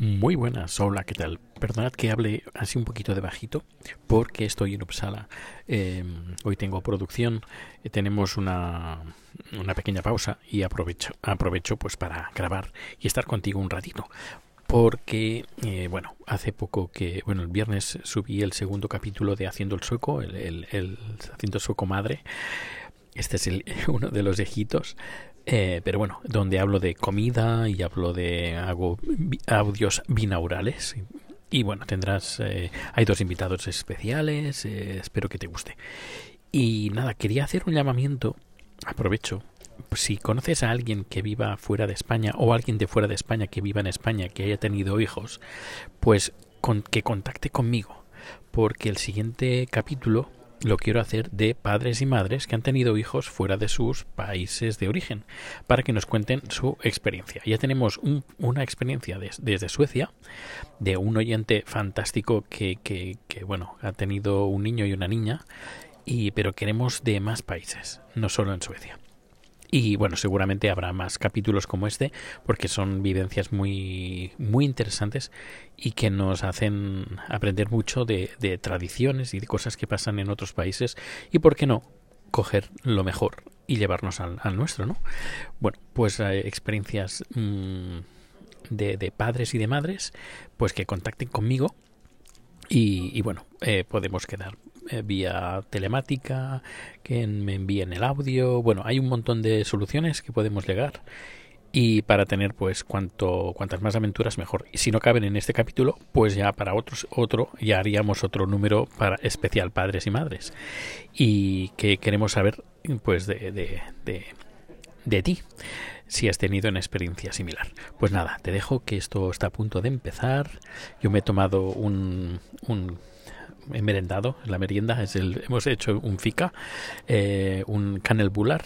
Muy buenas, hola, ¿qué tal? Perdonad que hable así un poquito de bajito porque estoy en Uppsala. Eh, hoy tengo producción, eh, tenemos una, una pequeña pausa y aprovecho, aprovecho pues para grabar y estar contigo un ratito. Porque, eh, bueno, hace poco que, bueno, el viernes subí el segundo capítulo de Haciendo el Sueco, el, Haciendo el Sueco Madre. Este es el, uno de los viejitos. Eh, pero bueno, donde hablo de comida y hablo de hago audios binaurales. Y bueno, tendrás, eh, hay dos invitados especiales, eh, espero que te guste. Y nada, quería hacer un llamamiento, aprovecho, si conoces a alguien que viva fuera de España o alguien de fuera de España que viva en España, que haya tenido hijos, pues con, que contacte conmigo, porque el siguiente capítulo lo quiero hacer de padres y madres que han tenido hijos fuera de sus países de origen, para que nos cuenten su experiencia. Ya tenemos un, una experiencia desde Suecia, de un oyente fantástico que, que, que, bueno, ha tenido un niño y una niña, y, pero queremos de más países, no solo en Suecia. Y bueno, seguramente habrá más capítulos como este, porque son vivencias muy, muy interesantes y que nos hacen aprender mucho de, de tradiciones y de cosas que pasan en otros países. Y por qué no, coger lo mejor y llevarnos al, nuestro, ¿no? Bueno, pues eh, experiencias mmm, de, de, padres y de madres, pues que contacten conmigo y, y bueno, eh, podemos quedar eh, vía telemática, que me envíen el audio. Bueno, hay un montón de soluciones que podemos llegar. Y para tener pues cuanto cuantas más aventuras mejor. Y si no caben en este capítulo, pues ya para otros otro ya haríamos otro número para especial padres y madres. Y que queremos saber pues de, de, de, de ti si has tenido una experiencia similar. Pues nada, te dejo que esto está a punto de empezar. Yo me he tomado un, un he merendado, la merienda es el, hemos hecho un fika, eh, un canel bular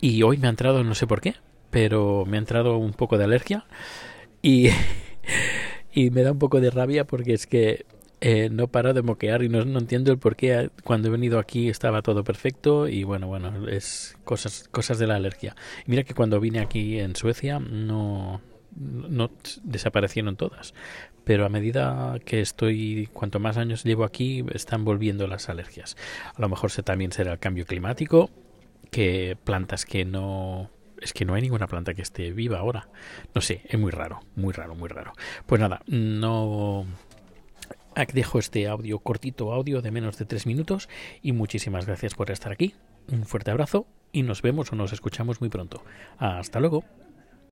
y hoy me ha entrado, no sé por qué, pero me ha entrado un poco de alergia. Y, y me da un poco de rabia porque es que eh, no paro de moquear y no, no, entiendo el por qué cuando he venido aquí estaba todo perfecto y bueno, bueno, es cosas, cosas de la alergia. Mira que cuando vine aquí en Suecia no, no desaparecieron todas, pero a medida que estoy, cuanto más años llevo aquí, están volviendo las alergias. A lo mejor también será el cambio climático, que plantas que no es que no hay ninguna planta que esté viva ahora. No sé, es muy raro, muy raro, muy raro. Pues nada, no dejo este audio cortito, audio de menos de tres minutos y muchísimas gracias por estar aquí. Un fuerte abrazo y nos vemos o nos escuchamos muy pronto. Hasta luego.